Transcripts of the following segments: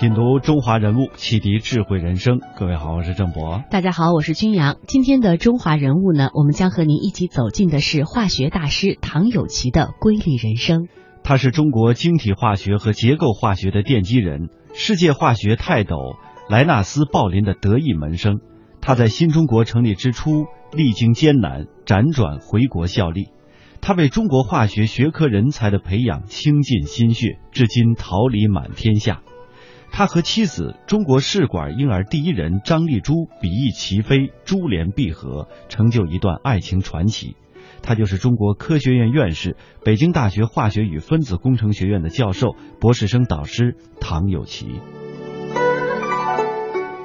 品读中华人物，启迪智慧人生。各位好，我是郑博。大家好，我是君阳。今天的中华人物呢，我们将和您一起走进的是化学大师唐有奇的瑰丽人生。他是中国晶体化学和结构化学的奠基人，世界化学泰斗莱纳斯·鲍林的得意门生。他在新中国成立之初历经艰难，辗转回国效力。他为中国化学学科人才的培养倾尽心血，至今桃李满天下。他和妻子中国试管婴儿第一人张丽珠比翼齐飞，珠联璧合，成就一段爱情传奇。他就是中国科学院院士、北京大学化学与分子工程学院的教授、博士生导师唐有奇。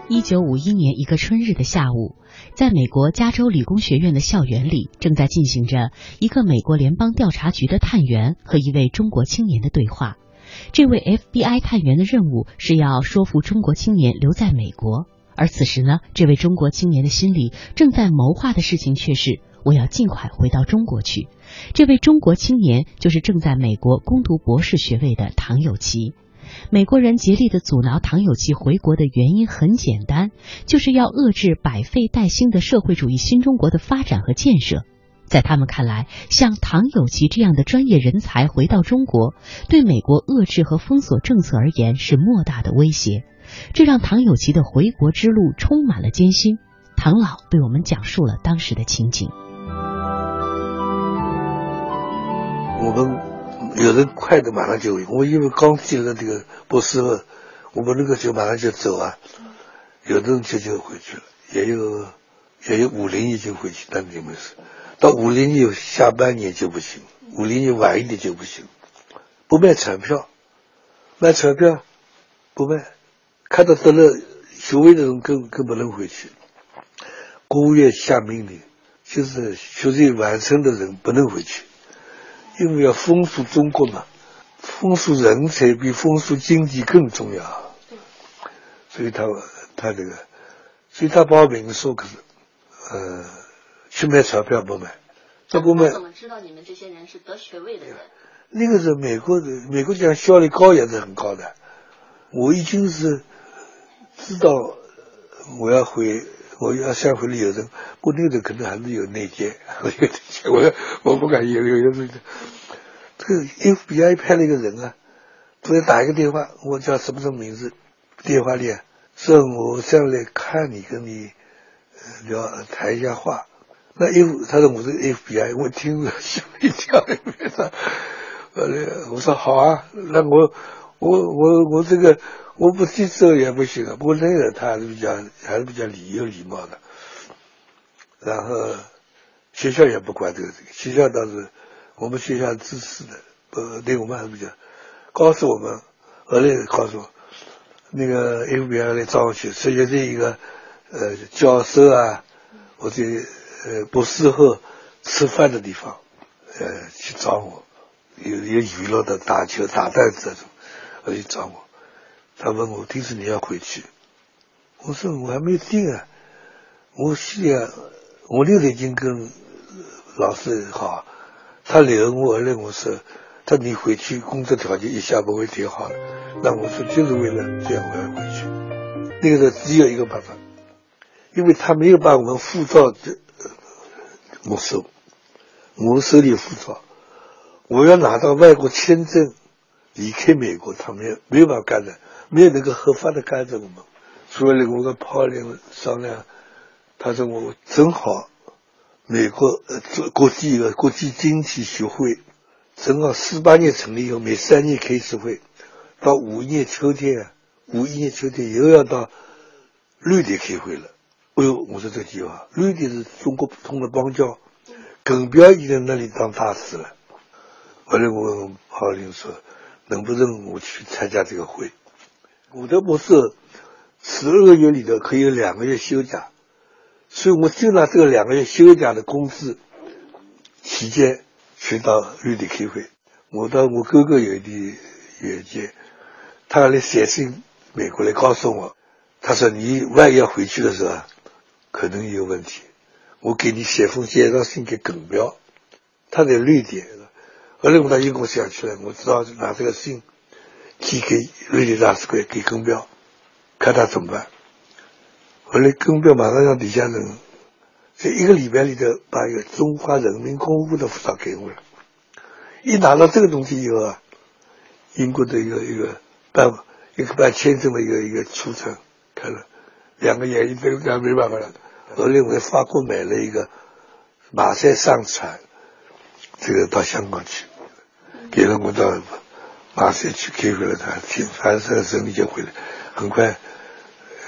一九五一年一个春日的下午，在美国加州理工学院的校园里，正在进行着一个美国联邦调查局的探员和一位中国青年的对话。这位 FBI 探员的任务是要说服中国青年留在美国，而此时呢，这位中国青年的心里正在谋划的事情却是：我要尽快回到中国去。这位中国青年就是正在美国攻读博士学位的唐有奇。美国人竭力的阻挠唐有奇回国的原因很简单，就是要遏制百废待兴的社会主义新中国的发展和建设。在他们看来，像唐有奇这样的专业人才回到中国，对美国遏制和封锁政策而言是莫大的威胁。这让唐有奇的回国之路充满了艰辛。唐老对我们讲述了当时的情景。我们。有人快的马上就，我因为刚进了这个博士，我们那个就马上就走啊。有的人就就回去了，也有也有五零年就回去，但没事。到五零年下半年就不行，五零年晚一点就不行。不卖彩票，卖彩票不卖，看到得了学位的人更更不能回去。国务院下命令，就是学位完成的人不能回去。因为要封锁中国嘛，封锁人才比封锁经济更重要。所以他他这个，所以他把我明说，可是，呃，去买钞票不买，这不买。怎么知道你们这些人是得学位的人？那个是美国的，美国讲效率高也是很高的。我已经是知道我要回，我要想回旅游的，我那个可能还是有内奸，我我不敢有有有这个。这个 FBI 派了一个人啊，突然打一个电话，我叫什么什么名字？电话里说我上来看你，跟你聊谈一下话。那 F 他说我是 FBI，我听了吓一跳。呃，我说好啊，那我我我我这个我不接受也不行啊。不过那个他还是比较还是比较礼有礼貌的。然后学校也不管这个，学校倒是。我们学校支持的，呃，对我们还是比较告诉我们，后来告诉我，那个 FBI 来找我去，实际是一个呃教授啊，或者呃博士后吃饭的地方，呃去找我，有有娱乐的打球打弹子这种，而去找我，他问我听说你要回去，我说我还没定啊，我现在我六点已经跟老师好。他留我，那我说，他你回去工作条件一下不会挺好的。那我说就是为了这样我要回去。那个时候只有一个办法，因为他没有把我们护照这没收，没收你护照，我要拿到外国签证离开美国，他没有没有办法干的，没有那个合法的干着我们。所以呢，我跟泡林商量，他说我正好。美国呃，国际一个国际经济学会，正好四八年成立以后，每三年开一次会，到五一年秋天，五一年秋天又要到瑞典开会了。哎呦，我说这个计划，瑞典是中国普通的邦交，耿彪已经在那里当大使了。后来我问郝林说，能不能我去参加这个会？我的博士十二个月里头可以有两个月休假。所以我就拿这个两个月休假的工资期间去到瑞典开会。我到我哥哥有一点远见，他来写信美国来告诉我，他说你万一要回去的时候，可能有问题。我给你写封介绍信给耿彪，他在瑞典。后来我到英国想起来，我知道拿这个信寄给瑞典大使馆给耿彪，看他怎么办。后来耿彪马上让李嘉诚在一个礼拜里头把一个中华人民共和国的护照给我了。一拿到这个东西以后啊，英国的一个一个办一个办签证的一个一个出程，看了两个眼睛都看没办法了。后来我在法国买了一个马赛上船，这个到香港去，给了我到马赛去开回了他，挺反正顺利就回来，很快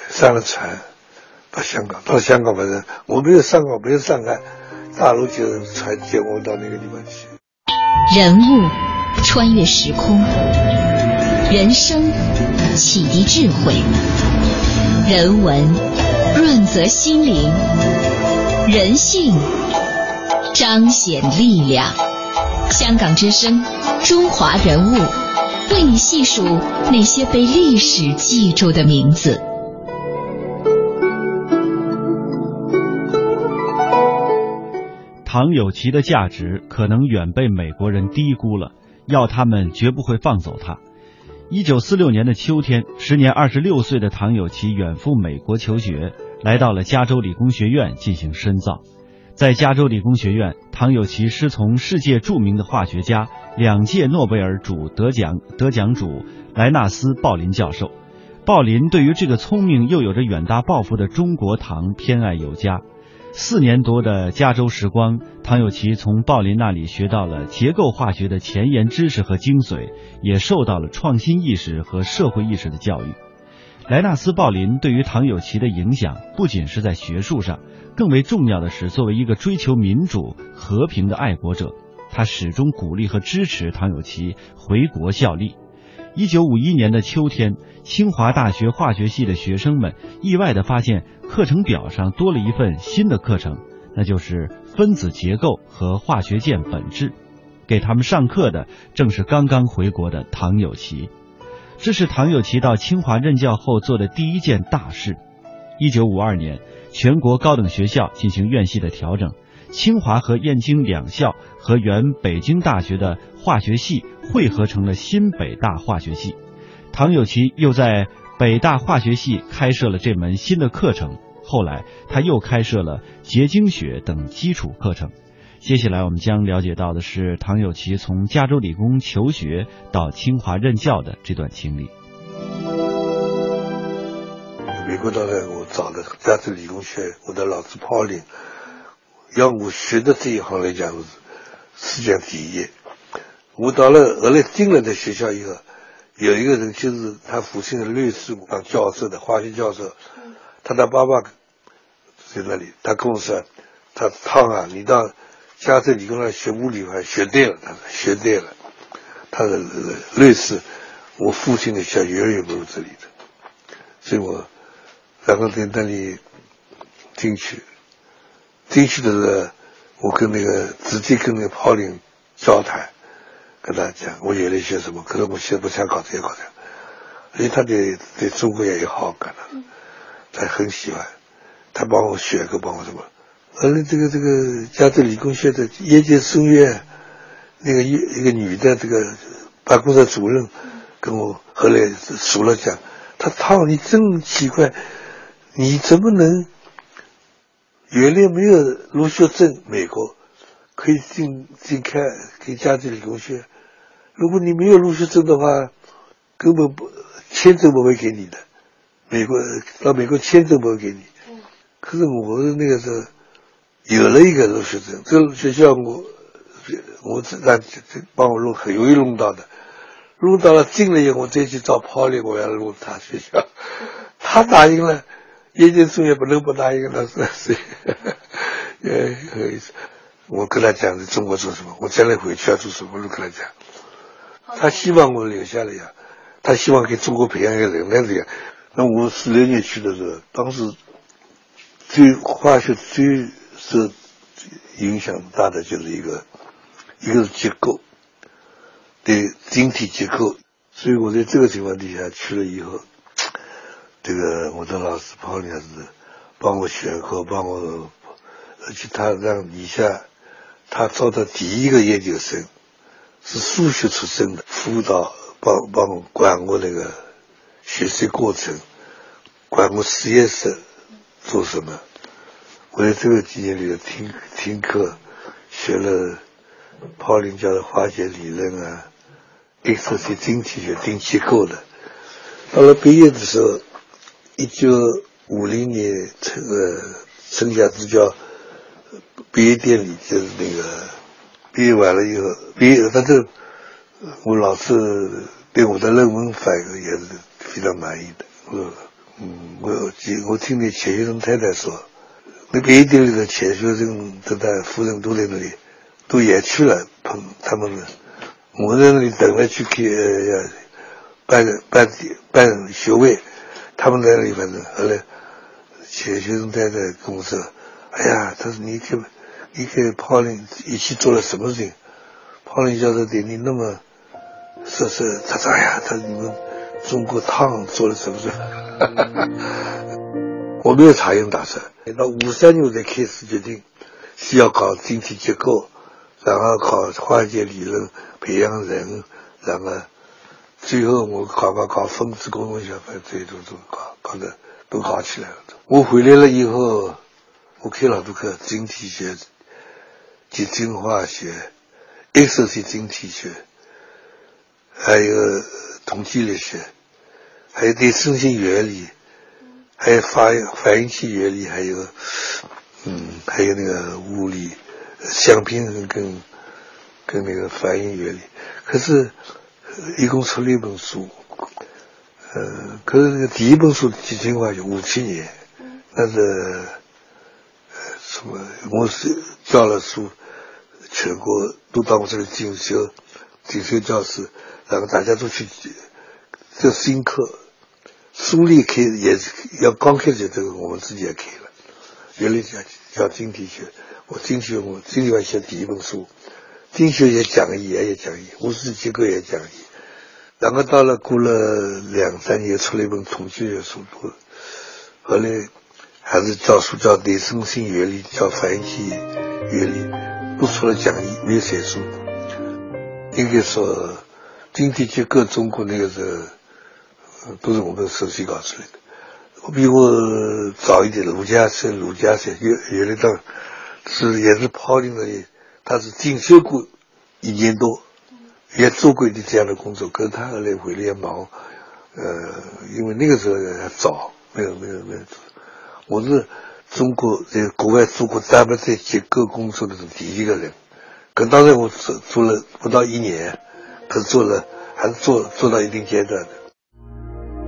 上了船到香港，到香港反正我没有上港，没有上岸，大陆就是船接我到那个地方去。人物穿越时空，人生启迪智慧，人文和心灵，人性彰显力量。香港之声，中华人物，为你细数那些被历史记住的名字。唐有奇的价值可能远被美国人低估了，要他们绝不会放走他。一九四六年的秋天，时年二十六岁的唐有奇远赴美国求学，来到了加州理工学院进行深造。在加州理工学院，唐有奇师从世界著名的化学家、两届诺贝尔主得奖得奖主莱纳斯·鲍林教授。鲍林对于这个聪明又有着远大抱负的中国唐偏爱有加。四年多的加州时光，唐有奇从鲍林那里学到了结构化学的前沿知识和精髓，也受到了创新意识和社会意识的教育。莱纳斯·鲍林对于唐有奇的影响不仅是在学术上，更为重要的是，作为一个追求民主和平的爱国者，他始终鼓励和支持唐有奇回国效力。一九五一年的秋天，清华大学化学系的学生们意外地发现课程表上多了一份新的课程，那就是分子结构和化学键本质。给他们上课的正是刚刚回国的唐有奇。这是唐有奇到清华任教后做的第一件大事。一九五二年，全国高等学校进行院系的调整。清华和燕京两校和原北京大学的化学系汇合成了新北大化学系，唐有奇又在北大化学系开设了这门新的课程。后来他又开设了结晶学等基础课程。接下来我们将了解到的是唐有奇从加州理工求学到清华任教的这段经历。美国当然我找的加州理工学，我的老师 Pauling。要我学的这一行来讲是世界第一。我到了后来进了的学校以后，有一个人就是他父亲的律师当教授的化学教授，他的爸爸在那里，他跟我说：“他汤啊，你到加州理工来学物理还学对了，他说学对了。他的类似，我父亲的学远远不如这里的，所以我然后在那里进去。”进去的时候，我跟那个直接跟那个炮林交谈，跟他讲我原来学什么，可能我现在不想搞这些搞这，而且他对对中国也有好感了，他很喜欢，他帮我选个帮我什么，后来这个这个加州理工学的叶剑生院那个一一个女的这个办公室主任跟我后来熟了讲，他汤你真奇怪，你怎么能？原来没有入学证，美国可以进进开给加州理工学院。如果你没有入学证的话，根本不签证不会给你的。美国到美国签证不会给你。可是我那个时候有了一个入学证，这学校我我这让这帮我弄很容易弄到的，弄到了进了以后，我再去找 p 里，我要弄他学校，他答应了。研究生也不能不答应他，是是，也有意思。我跟他讲的中国做什么，我将来回去要做什么，我都跟他讲。他希望我留下来呀，他希望给中国培养一个人才这样。那我四六年去的时候，当时最化学最这影响大的就是一个，一个是结构，对晶体结构。所以我在这个情况底下去了以后。这个我的老师潘老师帮我选课，帮我，而且他让底下他招的第一个研究生是数学出身的，辅导帮帮我管我那个学习过程，管我实验室做什么。我在这个几年里头听听课，学了泡林教的化学理论啊，X 线晶体学定结构的。到了毕业的时候，一九五零年这个剩下支教毕业典礼，就是那个毕业完了以后，毕业反正我老师对我的论文反应也是非常满意的。我嗯，我我听那钱学森太太说，那毕业典礼的钱学森跟他夫人都在那里，都也去了碰他们。我在那里等来去给呃。办办办学位，他们在那里反正后来，钱学生太太跟我说：“哎呀，他说你跟你跟泡林一起做了什么事情？泡林教授对你那么说是，他说哎呀，他说你们中国烫做了什么事？我没有插缨打算。到五三年才开始决定，是要搞晶体结构，然后考化学理论，培养人，然后。最后我搞搞搞分子工程学，反正这种都搞搞的都搞起来了。我回来了以后，我开了多课，晶体学、结晶化学、X 线晶体学，还有统计力学，还有对声性原理，还有反反应器原理，还有嗯，还有那个物理相平衡跟跟那个反应原理。可是。一共出了一本书，呃，可是那个第一本书几千块钱，五七年，那是呃什么？我是教了书，全国都到我这里进修，进修教师，然后大家都去这新课，书里开也是要刚开始这个我们自己也开了，原来叫叫经济学，我经济学我经济学写第一本书，经济学也讲义也讲义，物质结构也讲义。然后到了过了两三年，出了一本统计学书，后来还是教书教对称性原理，教反应器原理，都出了讲义，没有写书。应该说，经济结构中国那个时候，都是我们首先搞出来的。我比我早一点，卢家生、卢家生，原原来当是也是泡进的，他是进修过一年多。也做过一点这样的工作，可是他后来回来也忙，呃，因为那个时候还早，没有没有没有做。我是中国在国外做过单不在结构工作的是第一个人，可当然我做做了不到一年，可是做了还是做做到一定阶段的。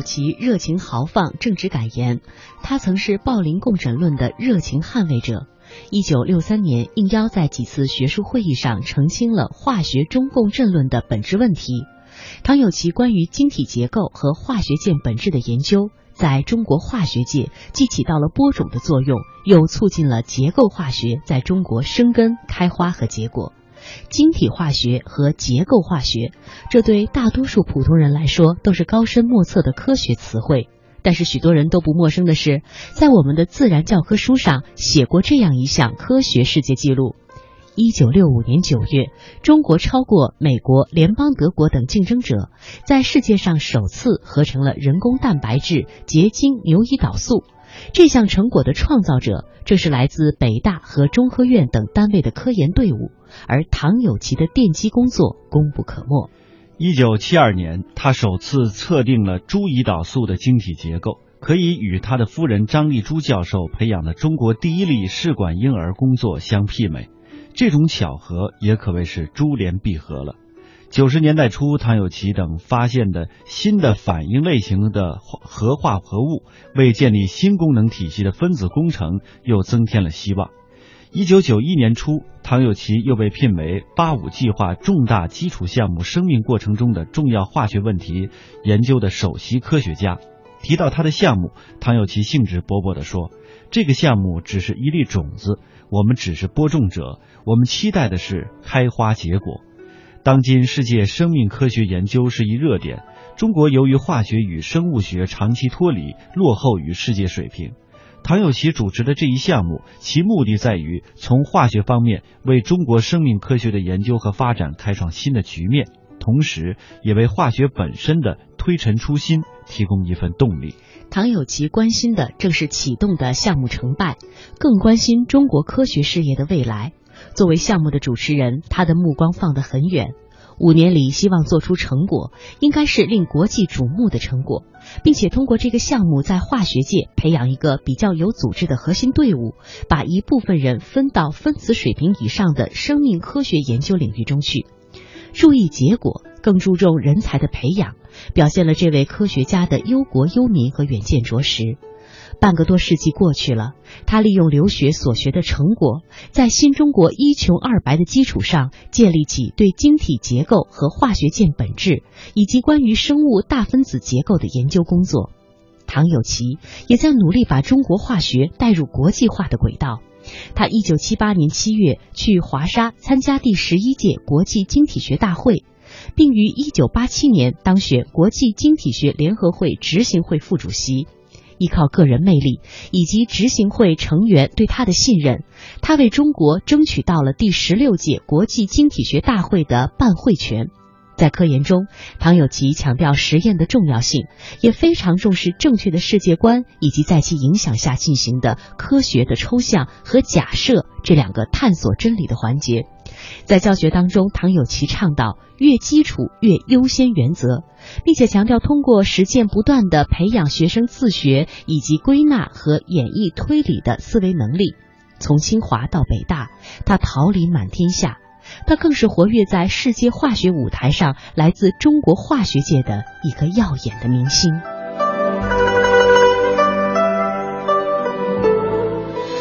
有奇热情豪放，正直敢言。他曾是暴林共诊论的热情捍卫者。一九六三年，应邀在几次学术会议上澄清了化学中共振论的本质问题。唐有奇关于晶体结构和化学键本质的研究，在中国化学界既起到了播种的作用，又促进了结构化学在中国生根、开花和结果。晶体化学和结构化学，这对大多数普通人来说都是高深莫测的科学词汇。但是许多人都不陌生的是，在我们的自然教科书上写过这样一项科学世界纪录。一九六五年九月，中国超过美国、联邦德国等竞争者，在世界上首次合成了人工蛋白质结晶牛胰岛素。这项成果的创造者正是来自北大和中科院等单位的科研队伍，而唐有奇的奠基工作功不可没。一九七二年，他首次测定了猪胰岛素的晶体结构，可以与他的夫人张丽珠教授培养的中国第一例试管婴儿工作相媲美。这种巧合也可谓是珠联璧合了。九十年代初，唐有奇等发现的新的反应类型的核化合物，为建立新功能体系的分子工程又增添了希望。一九九一年初，唐有奇又被聘为“八五”计划重大基础项目生命过程中的重要化学问题研究的首席科学家。提到他的项目，唐有奇兴致勃勃地说：“这个项目只是一粒种子，我们只是播种者，我们期待的是开花结果。”当今世界生命科学研究是一热点，中国由于化学与生物学长期脱离，落后于世界水平。唐有奇主持的这一项目，其目的在于从化学方面为中国生命科学的研究和发展开创新的局面，同时也为化学本身的推陈出新提供一份动力。唐有奇关心的正是启动的项目成败，更关心中国科学事业的未来。作为项目的主持人，他的目光放得很远。五年里，希望做出成果，应该是令国际瞩目的成果，并且通过这个项目，在化学界培养一个比较有组织的核心队伍，把一部分人分到分子水平以上的生命科学研究领域中去。注意结果，更注重人才的培养，表现了这位科学家的忧国忧民和远见卓识。半个多世纪过去了，他利用留学所学的成果，在新中国一穷二白的基础上，建立起对晶体结构和化学键本质以及关于生物大分子结构的研究工作。唐有奇也在努力把中国化学带入国际化的轨道。他一九七八年七月去华沙参加第十一届国际晶体学大会，并于一九八七年当选国际晶体学联合会执行会副主席。依靠个人魅力以及执行会成员对他的信任，他为中国争取到了第十六届国际晶体学大会的办会权。在科研中，唐有奇强调实验的重要性，也非常重视正确的世界观以及在其影响下进行的科学的抽象和假设这两个探索真理的环节。在教学当中，唐有奇倡导越基础越优先原则，并且强调通过实践不断的培养学生自学以及归纳和演绎推理的思维能力。从清华到北大，他桃李满天下，他更是活跃在世界化学舞台上来自中国化学界的一个耀眼的明星。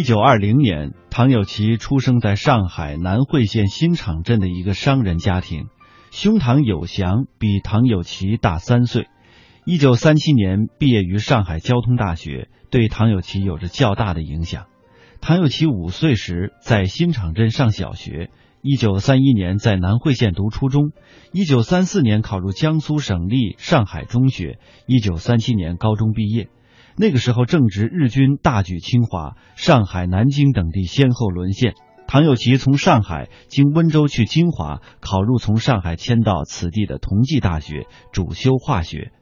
一九二零年，唐有奇出生在上海南汇县新场镇的一个商人家庭。兄唐有祥比唐有奇大三岁。一九三七年毕业于上海交通大学，对唐有奇有着较大的影响。唐有奇五岁时在新场镇上小学，一九三一年在南汇县读初中，一九三四年考入江苏省立上海中学，一九三七年高中毕业。那个时候正值日军大举侵华，上海、南京等地先后沦陷。唐有奇从上海经温州去金华，考入从上海迁到此地的同济大学，主修化学。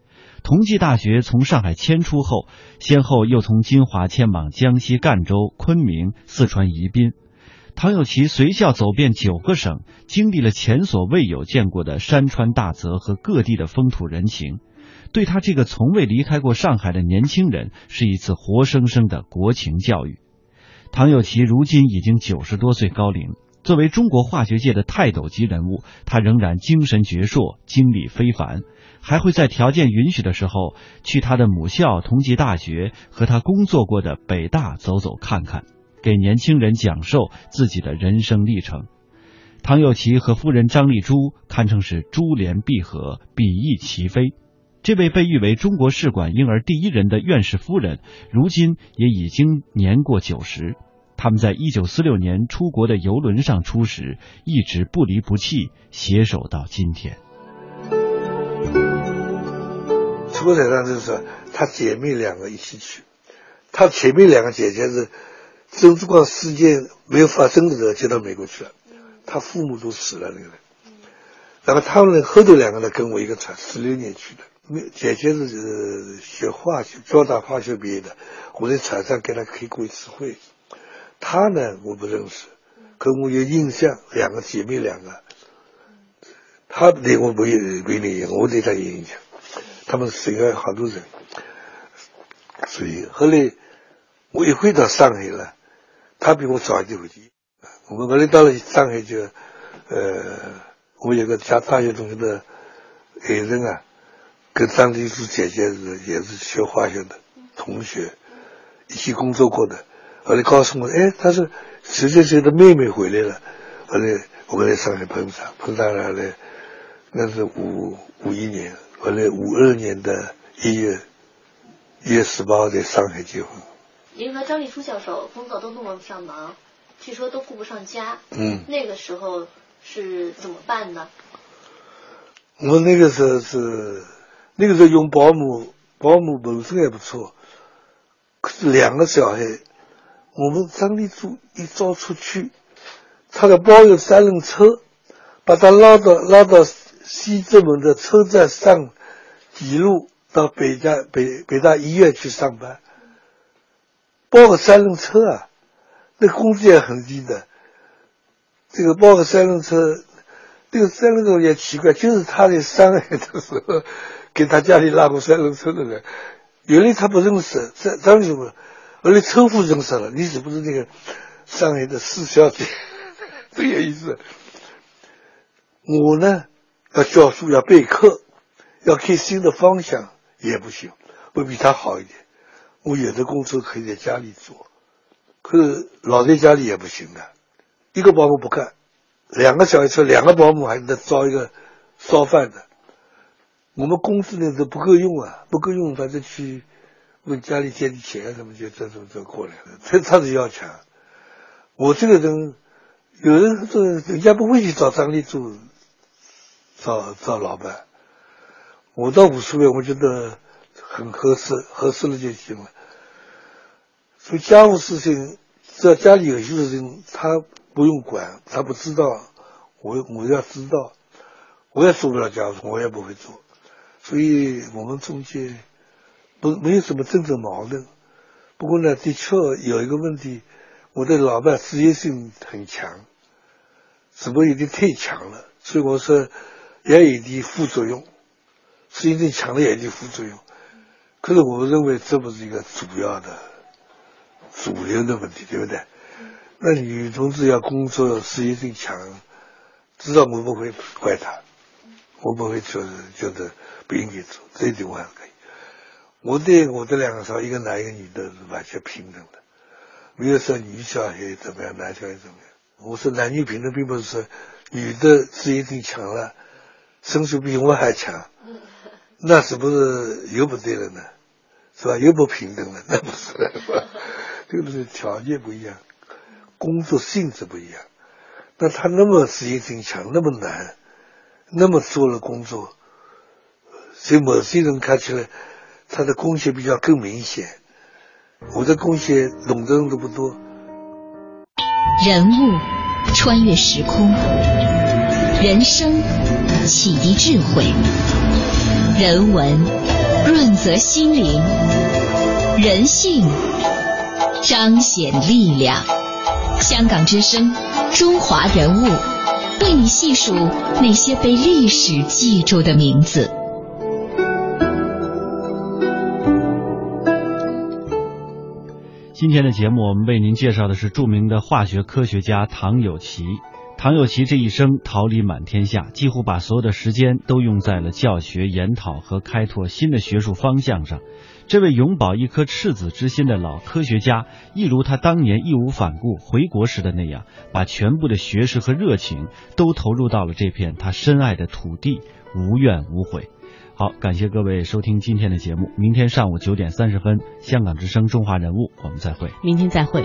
同济大学从上海迁出后，先后又从金华迁往江西赣州、昆明、四川宜宾。唐有奇随校走遍九个省，经历了前所未有见过的山川大泽和各地的风土人情。对他这个从未离开过上海的年轻人，是一次活生生的国情教育。唐有奇如今已经九十多岁高龄，作为中国化学界的泰斗级人物，他仍然精神矍铄，精力非凡，还会在条件允许的时候去他的母校同济大学和他工作过的北大走走看看，给年轻人讲授自己的人生历程。唐有奇和夫人张丽珠堪称是珠联璧合，比翼齐飞。这位被誉为中国试管婴儿第一人的院士夫人，如今也已经年过九十。他们在一九四六年出国的游轮上初识，一直不离不弃，携手到今天。出国台上就是说，她姐妹两个一起去，她前面两个姐姐是郑志光事件没有发生的时候接到美国去了，她父母都死了那个人，然后他们后头两个呢跟我一个船，四六年去的。姐姐是学化学，交大化学毕业的。我在船上跟她开过一次会。她呢，我不认识，可我有印象，两个姐妹两个他对我没有没有影响，我对他有影响。他们省外好多人，所以后来我一回到上海了，他比我早一点回去。我们后来到了上海就，呃，我有个家大学同学的爱人啊，跟张丽珠姐姐是也是学化学的同学，一起工作过的。后来告诉我，哎，她是谁谁谁的妹妹回来了。后来我们在上海碰上，碰上了来，那是五五一年，后来五二年的一月一月十八号在上海结婚。您和张丽初教授工作都那么上忙，据说都顾不上家。嗯。那个时候是怎么办呢？我那个时候是那个时候用保姆，保姆本身也不错，可是两个小孩，我们张立柱一早出去。他的包有三轮车，把他拉到拉到西直门的车站上，几路到北家北北大医院去上班。包个三轮车啊，那工资也很低的。这个包个三轮车，这个三轮车也奇怪，就是他在上海的时候给他家里拉过三轮车的人，原来他不认识张张什么，后来车夫认识了，你是不是那个上海的四小姐？这有意思。我呢，要教书，要备课，要开新的方向也不行，我比他好一点。我有的工作可以在家里做，可是老在家里也不行的。一个保姆不干，两个小孩车，两个保姆还得招一个烧饭的。我们工资呢都不够用啊，不够用，反正去问家里借点钱什么，就这种这过来了。他他是要强，我这个人。有人说，人家不会去找张立柱，找找老板。我倒无所谓，我觉得很合适，合适了就行了。所以家务事情，只要家里有些事情，他不用管，他不知道，我我要知道，我也做不了家务，我也不会做。所以我们中间不没有什么政治矛盾。不过呢，的确有一个问题。我的老伴事业性很强，只不过有点太强了，所以我说也有点副作用，事业性强了也有点副作用。可是我认为这不是一个主要的、主流的问题，对不对？那女同志要工作，事业性强，至少我不会怪她，我不会觉得觉得不应该做，这一点我还可以。我对我的两个少，一个男一个女的是完全平等的。没有说女小孩怎么样，男小孩怎么样。我说男女平等，并不是说女的事业性强了，身手比我还强，那是不是又不对了呢？是吧？又不平等了？那不是，这个是条件不一样，工作性质不一样。那他那么事业性强，那么难，那么做了工作，所以某些人看起来他的贡献比较更明显。我的贡献懂得人都不多。人物穿越时空，人生启迪智慧，人文润泽心灵，人性彰显力量。香港之声，中华人物，为你细数那些被历史记住的名字。今天的节目，我们为您介绍的是著名的化学科学家唐有奇。唐有奇这一生桃李满天下，几乎把所有的时间都用在了教学、研讨和开拓新的学术方向上。这位永葆一颗赤子之心的老科学家，一如他当年义无反顾回国时的那样，把全部的学识和热情都投入到了这片他深爱的土地，无怨无悔。好，感谢各位收听今天的节目。明天上午九点三十分，香港之声《中华人物》，我们再会。明天再会。